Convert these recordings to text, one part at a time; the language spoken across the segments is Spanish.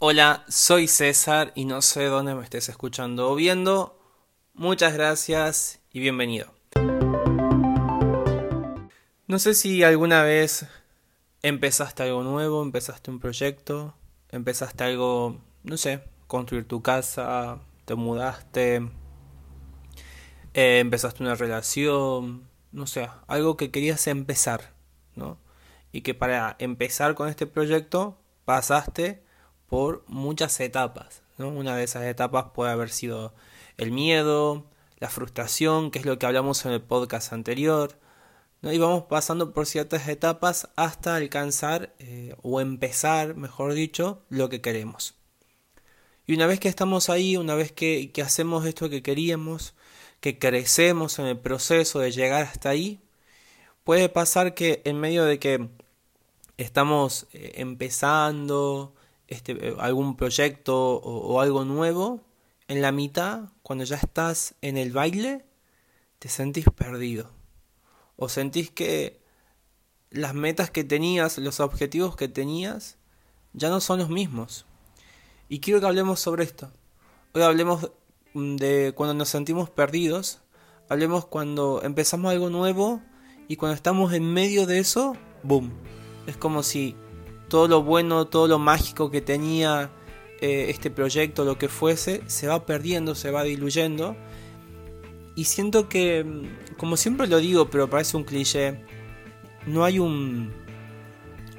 Hola, soy César y no sé dónde me estés escuchando o viendo. Muchas gracias y bienvenido. No sé si alguna vez empezaste algo nuevo, empezaste un proyecto, empezaste algo, no sé, construir tu casa, te mudaste, eh, empezaste una relación, no sé, algo que querías empezar, ¿no? Y que para empezar con este proyecto pasaste por muchas etapas. Una de esas etapas puede haber sido el miedo, la frustración, que es lo que hablamos en el podcast anterior. ¿no? Y vamos pasando por ciertas etapas hasta alcanzar eh, o empezar, mejor dicho, lo que queremos. Y una vez que estamos ahí, una vez que, que hacemos esto que queríamos, que crecemos en el proceso de llegar hasta ahí, puede pasar que en medio de que estamos eh, empezando, este, algún proyecto o, algo nuevo, en la mitad, cuando ya estás en el baile, te sentís perdido. O sentís que las metas que tenías, los objetivos que tenías, ya no son los mismos. Y quiero que hablemos sobre esto. Hoy hablemos de cuando nos sentimos perdidos, hablemos cuando empezamos algo nuevo y cuando estamos en medio de eso, boom. Es como si todo lo bueno, todo lo mágico que tenía eh, este proyecto, lo que fuese, se va perdiendo, se va diluyendo. Y siento que, mm, como siempre lo digo, pero parece un cliché, no hay un,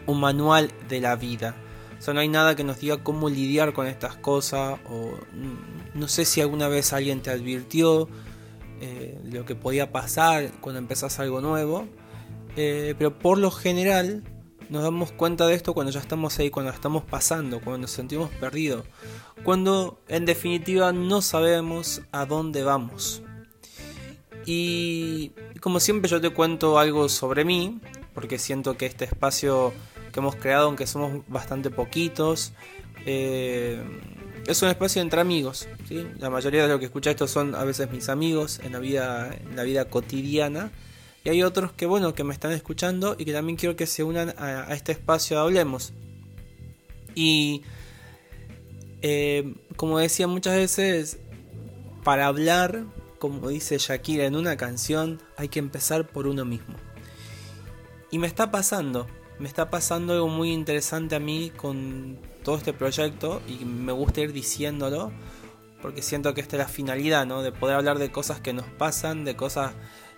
un manual de la vida. O sea, no hay nada que nos diga cómo lidiar con estas cosas. O mm, no sé si alguna vez alguien te advirtió eh, lo que podía pasar cuando empezás algo nuevo. Eh, pero por lo general, nos damos cuenta de esto cuando ya estamos ahí, cuando estamos pasando, cuando nos sentimos perdidos, cuando en definitiva no sabemos a dónde vamos. Y como siempre yo te cuento algo sobre mí, porque siento que este espacio que hemos creado, aunque somos bastante poquitos, eh, es un espacio entre amigos. ¿sí? La mayoría de los que escucha esto son a veces mis amigos en la vida, en la vida cotidiana. Y hay otros que, bueno, que me están escuchando y que también quiero que se unan a, este espacio de Hablemos. Y eh, como decía muchas veces, para hablar, como dice Shakira en una canción, hay que empezar por uno mismo. Y me está pasando, me está pasando algo muy interesante a mí con todo este proyecto y me gusta ir diciéndolo porque siento que esta es la finalidad, ¿no? De poder hablar de cosas que nos pasan, de cosas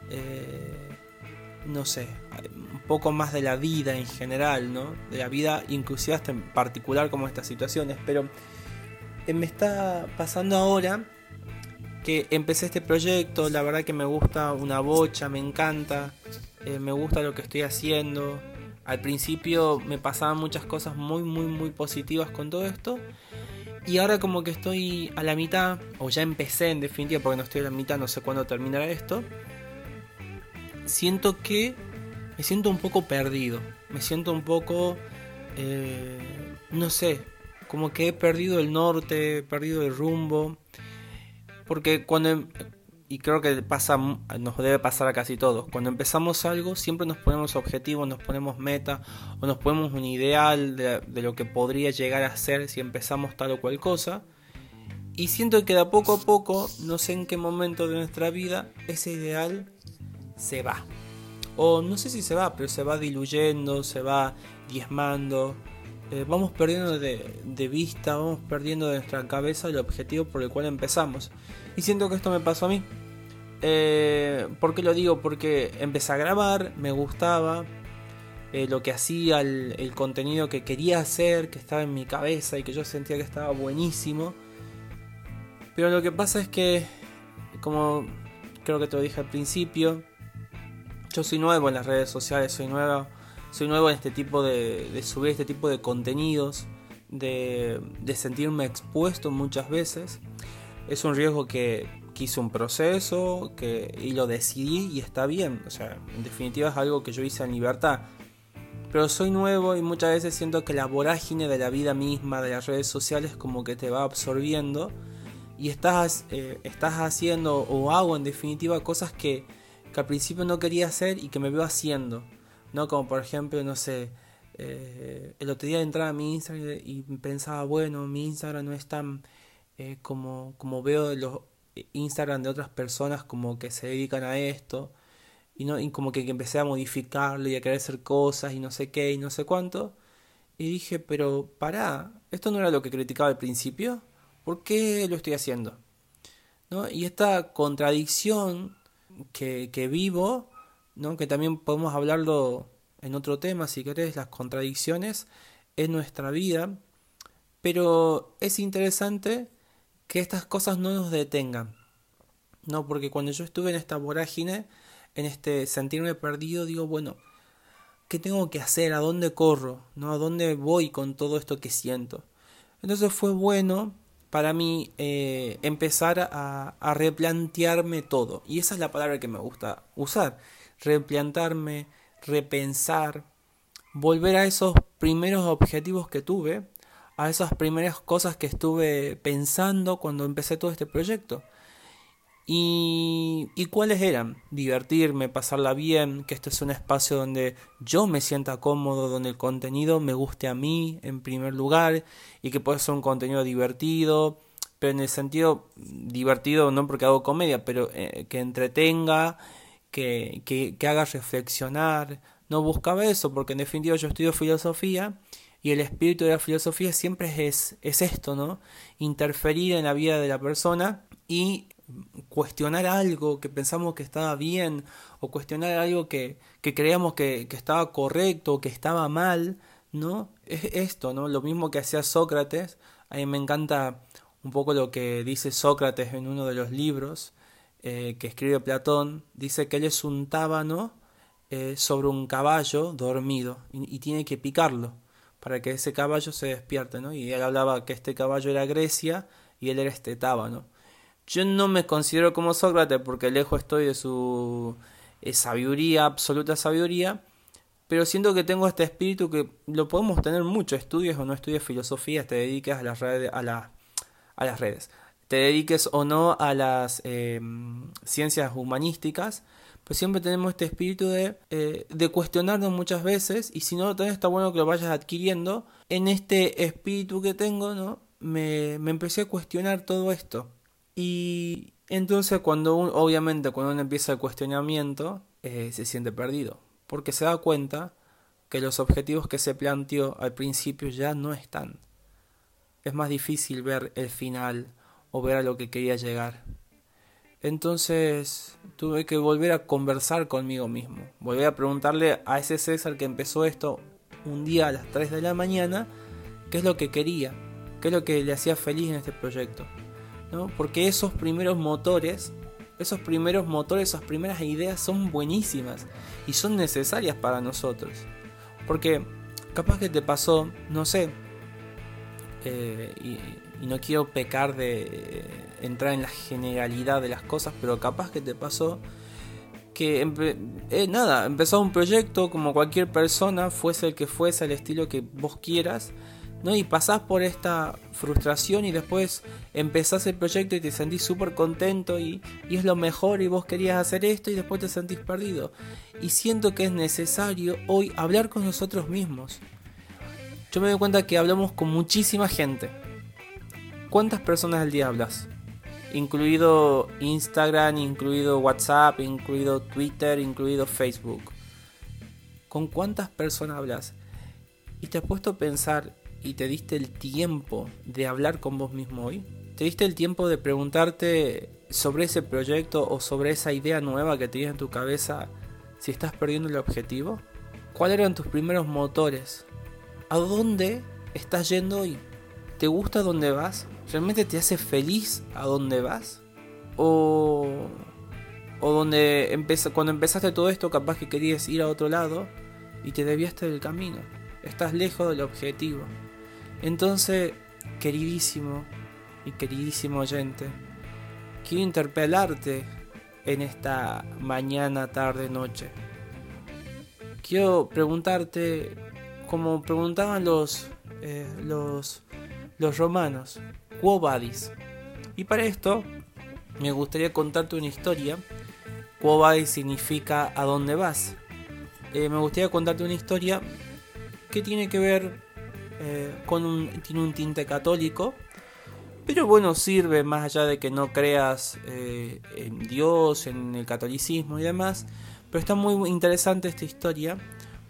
eh, no sé, un poco más de la vida en general, ¿no? De la vida inclusive hasta en particular como estas situaciones, pero eh, me está pasando ahora que empecé este proyecto, la verdad que me gusta una bocha, me encanta, eh, me gusta lo que estoy haciendo. Al principio me pasaban muchas cosas muy, muy, muy positivas con todo esto. Y ahora como que estoy a la mitad, o ya empecé en definitiva, porque no estoy a la mitad, no sé cuándo terminará esto siento que me siento un poco perdido. Me siento un poco, eh, no sé, como que he perdido el norte, he perdido el rumbo. Porque cuando, em, y creo que pasa, nos debe pasar a casi todos, cuando empezamos algo siempre nos ponemos objetivos, nos ponemos meta o nos ponemos un ideal de, lo que podría llegar a ser si empezamos tal o cual cosa. Y siento que de a poco a poco, no sé en qué momento de nuestra vida, ese ideal se va. O no sé si se va, pero se va diluyendo, se va diezmando. Eh, vamos perdiendo de, vista, vamos perdiendo de nuestra cabeza el objetivo por el cual empezamos. Y siento que esto me pasó a mí. Eh, ¿Por qué lo digo? Porque empecé a grabar, me gustaba eh, lo que hacía, el, el, contenido que quería hacer, que estaba en mi cabeza y que yo sentía que estaba buenísimo. Pero lo que pasa es que, como creo que te lo dije al principio, yo soy nuevo en las redes sociales, soy nuevo, soy nuevo en este tipo de, subir este tipo de contenidos, de, sentirme expuesto muchas veces. Es un riesgo que, hice un proceso que, y lo decidí y está bien. O sea, en definitiva es algo que yo hice en libertad. Pero soy nuevo y muchas veces siento que la vorágine de la vida misma, de las redes sociales, como que te va absorbiendo. Y estás, eh, estás haciendo o hago en definitiva cosas que, que al principio no quería hacer y que me veo haciendo, ¿no? Como por ejemplo, no sé, Eh, el otro día entraba a mi Instagram y pensaba, bueno, mi Instagram no es tan eh, como, como veo los Instagram de otras personas como que se dedican a esto. Y, no, y como que, empecé a modificarlo y a querer hacer cosas y no sé qué y no sé cuánto. Y dije, pero pará, esto no era lo que criticaba al principio. ¿Por qué lo estoy haciendo? ¿No? Y esta contradicción que, vivo, ¿no? que también podemos hablarlo en otro tema, si querés, las contradicciones en nuestra vida. Pero es interesante que estas cosas no nos detengan. No, porque cuando yo estuve en esta vorágine, en este sentirme perdido, digo, bueno, ¿qué tengo que hacer? ¿A dónde corro? ¿No? ¿A dónde voy con todo esto que siento? Entonces fue bueno para mí eh, empezar a, a replantearme todo. Y esa es la palabra que me gusta usar. Replantarme, repensar, volver a esos primeros objetivos que tuve, a esas primeras cosas que estuve pensando cuando empecé todo este proyecto. Y, cuáles eran? Divertirme, pasarla bien, que este es un espacio donde yo me sienta cómodo, donde el contenido me guste a mí en primer lugar y que pueda ser un contenido divertido, pero en el sentido divertido no porque hago comedia, pero eh, que entretenga, que, que, que haga reflexionar. No buscaba eso porque en definitiva yo estudio filosofía y el espíritu de la filosofía siempre es, es esto, ¿no? Interferir en la vida de la persona y cuestionar algo que pensamos que estaba bien o cuestionar algo que, que creíamos que, que estaba correcto o que estaba mal, ¿no? Es esto, ¿no? Lo mismo que hacía Sócrates. A mí me encanta un poco lo que dice Sócrates en uno de los libros eh, que escribe Platón, dice que él es un tábano eh, sobre un caballo dormido y, tiene que picarlo para que ese caballo se despierte, ¿no? Y él hablaba que este caballo era Grecia y él era este tábano. Yo no me considero como Sócrates porque lejos estoy de su eh, sabiduría, absoluta sabiduría, pero siento que tengo este espíritu que lo podemos tener mucho, estudios o no estudies filosofía, te dediques a las redes, a, a las redes, te dediques o no a las em, ciencias humanísticas, pues siempre tenemos este espíritu de, eh, de cuestionarnos muchas veces y si no lo está bueno que lo vayas adquiriendo. En este espíritu que tengo, ¿no? Me, me empecé a cuestionar todo esto. Y entonces cuando obviamente cuando uno empieza el cuestionamiento, eh, se siente perdido, porque se da cuenta que los objetivos que se planteó al principio ya no están. Es más difícil ver el final o ver a lo que quería llegar. Entonces tuve que volver a conversar conmigo mismo. Volví a preguntarle a ese César que empezó esto un día a las 3 de la mañana, qué es lo que quería, qué es lo que le hacía feliz en este proyecto. ¿No? Porque esos primeros motores, esos primeros motores, esas primeras ideas son buenísimas y son necesarias para nosotros. Porque capaz que te pasó, no sé, eh, y, no quiero pecar de entrar en la generalidad de las cosas, pero capaz que te pasó que eh, nada, empezó un proyecto como cualquier persona, fuese el que fuese, el estilo que vos quieras, ¿no? Y pasás por esta frustración y después empezás el proyecto y te sentís súper contento y, y, es lo mejor y vos querías hacer esto y después te sentís perdido. Y siento que es necesario hoy hablar con nosotros mismos. Yo me doy cuenta que hablamos con muchísima gente ¿Cuántas personas al día hablas? Incluido Instagram, incluido WhatsApp, incluido Twitter, incluido Facebook. ¿Con cuántas personas hablas? Y te has puesto a pensar y te diste el tiempo de hablar con vos mismo hoy. ¿Te diste el tiempo de preguntarte sobre ese proyecto o sobre esa idea nueva que tenías en tu cabeza si estás perdiendo el objetivo? ¿Cuáles eran tus primeros motores? ¿A dónde estás yendo hoy? ¿Te gusta dónde vas? ¿Realmente te hace feliz a dónde vas? O, o donde cuando empezaste todo esto capaz que querías ir a otro lado y te desviaste del camino. Estás lejos del objetivo. Entonces, queridísimo y queridísimo oyente, quiero interpelarte en esta mañana, tarde, noche. Quiero preguntarte, como preguntaban los, eh, los, los romanos, Quo Vadis. Y para esto me gustaría contarte una historia. Quo Vadis significa a dónde vas. Eh, me gustaría contarte una historia que tiene que ver eh, con un, tiene un tinte católico, pero bueno, sirve más allá de que no creas eh, en Dios, en el catolicismo y demás, pero está muy interesante esta historia,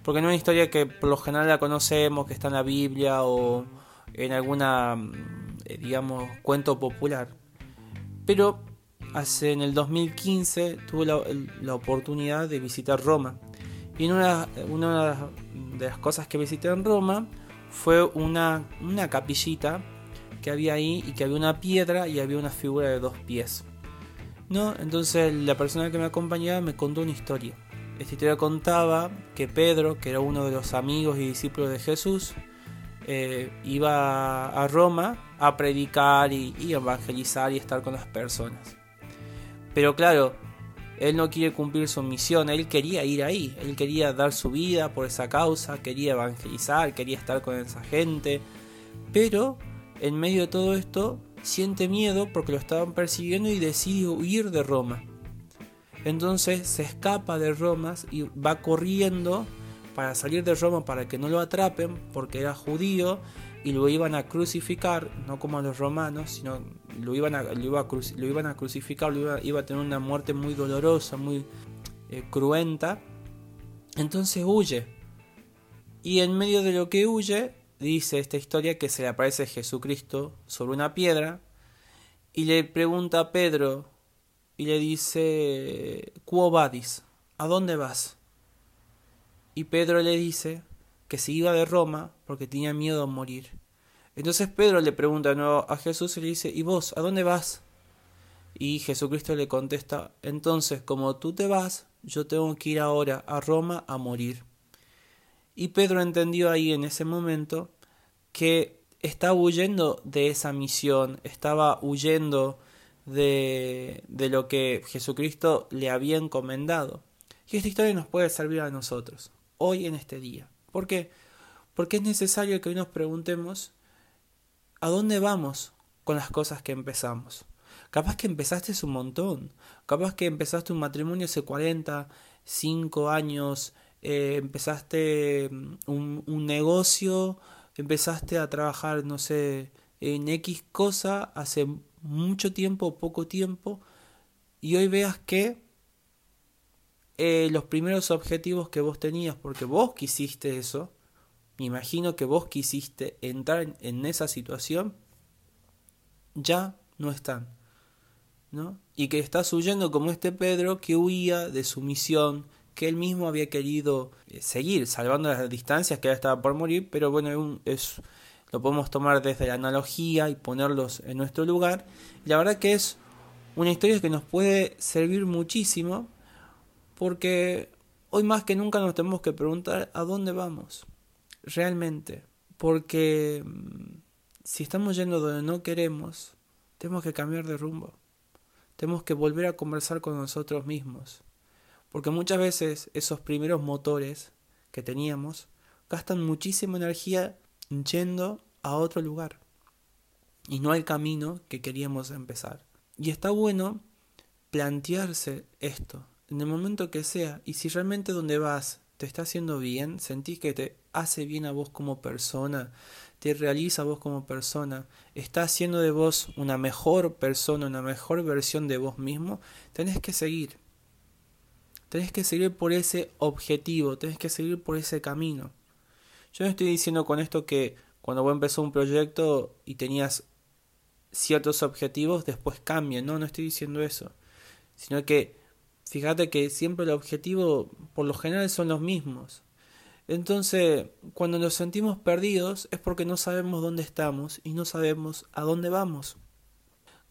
porque no es una historia que por lo general la conocemos, que está en la Biblia o en alguna, eh, digamos, cuento popular. Pero hace en el 2015 tuve la, oportunidad de visitar Roma. Y una, una de las cosas que visité en Roma fue una, una capillita que había ahí y que había una piedra y había una figura de dos pies. ¿No? Entonces la persona que me acompañaba me contó una historia. Esta historia contaba que Pedro, que era uno de los amigos y discípulos de Jesús, eh, iba a Roma a predicar y, y evangelizar y estar con las personas. Pero claro, él no quiere cumplir su misión, él quería ir ahí, él quería dar su vida por esa causa, quería evangelizar, quería estar con esa gente, pero en medio de todo esto siente miedo porque lo estaban persiguiendo y decide huir de Roma. Entonces se escapa de Roma y va corriendo para salir de Roma para que no lo atrapen porque era judío y lo iban a crucificar, no como a los romanos, sino lo iban a, lo, iban a crucificar, lo iba, a tener una muerte muy dolorosa, muy eh, cruenta. Entonces huye. Y en medio de lo que huye, dice esta historia que se le aparece Jesucristo sobre una piedra y le pregunta a Pedro y le dice, Quo vadis? ¿A dónde vas? Y Pedro le dice que se iba de Roma porque tenía miedo a morir. Entonces Pedro le pregunta de nuevo a Jesús y le dice, ¿y vos a dónde vas? Y Jesucristo le contesta, entonces como tú te vas, yo tengo que ir ahora a Roma a morir. Y Pedro entendió ahí en ese momento que estaba huyendo de esa misión, estaba huyendo de, de lo que Jesucristo le había encomendado. Y esta historia nos puede servir a nosotros, hoy en este día. ¿Por qué? Porque es necesario que hoy nos preguntemos ¿A dónde vamos con las cosas que empezamos? Capaz que empezaste un montón. Capaz que empezaste un matrimonio hace 40, 5 años. Eh, empezaste mm, un, un, negocio. Empezaste a trabajar, no sé, en X cosa hace mucho tiempo, poco tiempo. Y hoy veas que eh, los primeros objetivos que vos tenías, porque vos quisiste eso, me imagino que vos quisiste entrar en esa situación, ya no están. ¿no? Y que estás huyendo como este Pedro que huía de su misión, que él mismo había querido eh, seguir, salvando las distancias que ya estaba por morir, pero bueno, es, lo podemos tomar desde la analogía y ponerlos en nuestro lugar. La verdad que es una historia que nos puede servir muchísimo, porque hoy más que nunca nos tenemos que preguntar a dónde vamos realmente, porque mm, si estamos yendo donde no queremos, tenemos que cambiar de rumbo. Tenemos que volver a conversar con nosotros mismos. Porque muchas veces esos primeros motores que teníamos gastan muchísima energía yendo a otro lugar. Y no al camino que queríamos empezar. Y está bueno plantearse esto en el momento que sea. Y si realmente donde vas te está haciendo bien, sentís que te hace bien a vos como persona, te realiza a vos como persona, está haciendo de vos una mejor persona, una mejor versión de vos mismo, tenés que seguir. Tenés que seguir por ese objetivo, tenés que seguir por ese camino. Yo no estoy diciendo con esto que cuando vos empezó un proyecto y tenías ciertos objetivos, después cambien, no, no estoy diciendo eso. Sino que Fíjate que siempre el objetivo por lo general son los mismos. Entonces, cuando nos sentimos perdidos es porque no sabemos dónde estamos y no sabemos a dónde vamos.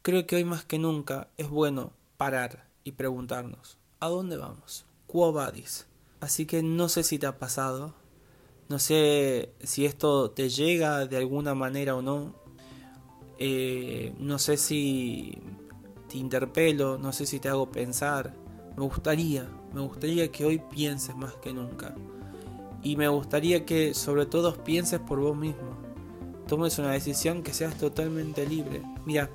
Creo que hoy más que nunca es bueno parar y preguntarnos, ¿a dónde vamos? Quo vadis? Así que no sé si te ha pasado, no sé si esto te llega de alguna manera o no, eh, no sé si te interpelo, no sé si te hago pensar, me gustaría, me gustaría que hoy pienses más que nunca. Y me gustaría que sobre todo pienses por vos mismo. Tomes una decisión que seas totalmente libre. Mira,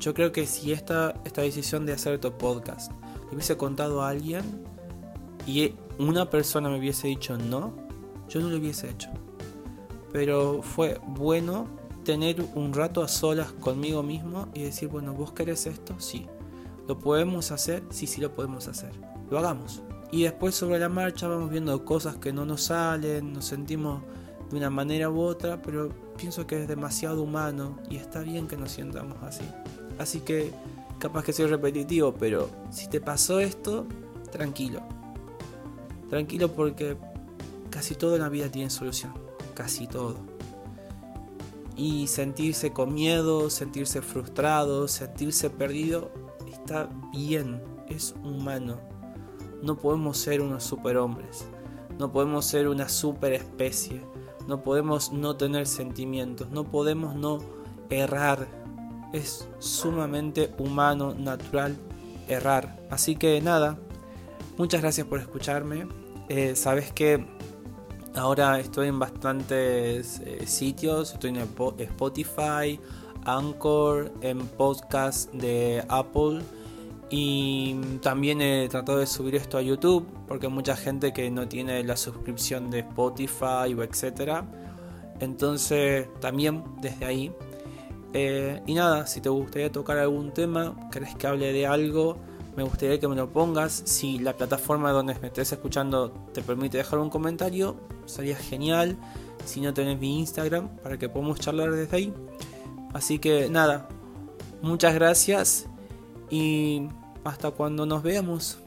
yo creo que si esta, esta decisión de hacer tu podcast le hubiese contado a alguien y una persona me hubiese dicho no, yo no lo hubiese hecho. pero fue bueno tener un rato a solas conmigo mismo y decir, bueno, vos querés esto, sí. ¿Lo podemos hacer? Sí, sí lo podemos hacer. Lo hagamos. Y después sobre la marcha vamos viendo cosas que no nos salen, nos sentimos de una manera u otra, pero pienso que es demasiado humano y está bien que nos sientamos así. Así que capaz que soy repetitivo, pero si te pasó esto, tranquilo. Tranquilo porque casi todo en la vida tiene solución. Casi todo. Y sentirse con miedo, sentirse frustrado, sentirse perdido, está bien, es humano. No podemos ser unos superhombres. No podemos ser una superespecie. No podemos no tener sentimientos. No podemos no errar. Es sumamente humano, natural errar. Así que nada, muchas gracias por escucharme. Eh, Sabes que ahora estoy en bastantes eh, sitios. Estoy en Spotify, Anchor, en podcast de Apple y también he tratado de subir esto a YouTube porque hay mucha gente que no tiene la suscripción de Spotify o etcétera. Entonces también desde ahí. Eh, y nada, si te gustaría tocar algún tema, querés que hable de algo, me gustaría que me lo pongas. Si la plataforma donde me estés escuchando te permite dejar un comentario, sería genial. Si no tenés mi Instagram para que podamos charlar desde ahí. Así que nada, muchas gracias y hasta cuando nos veamos.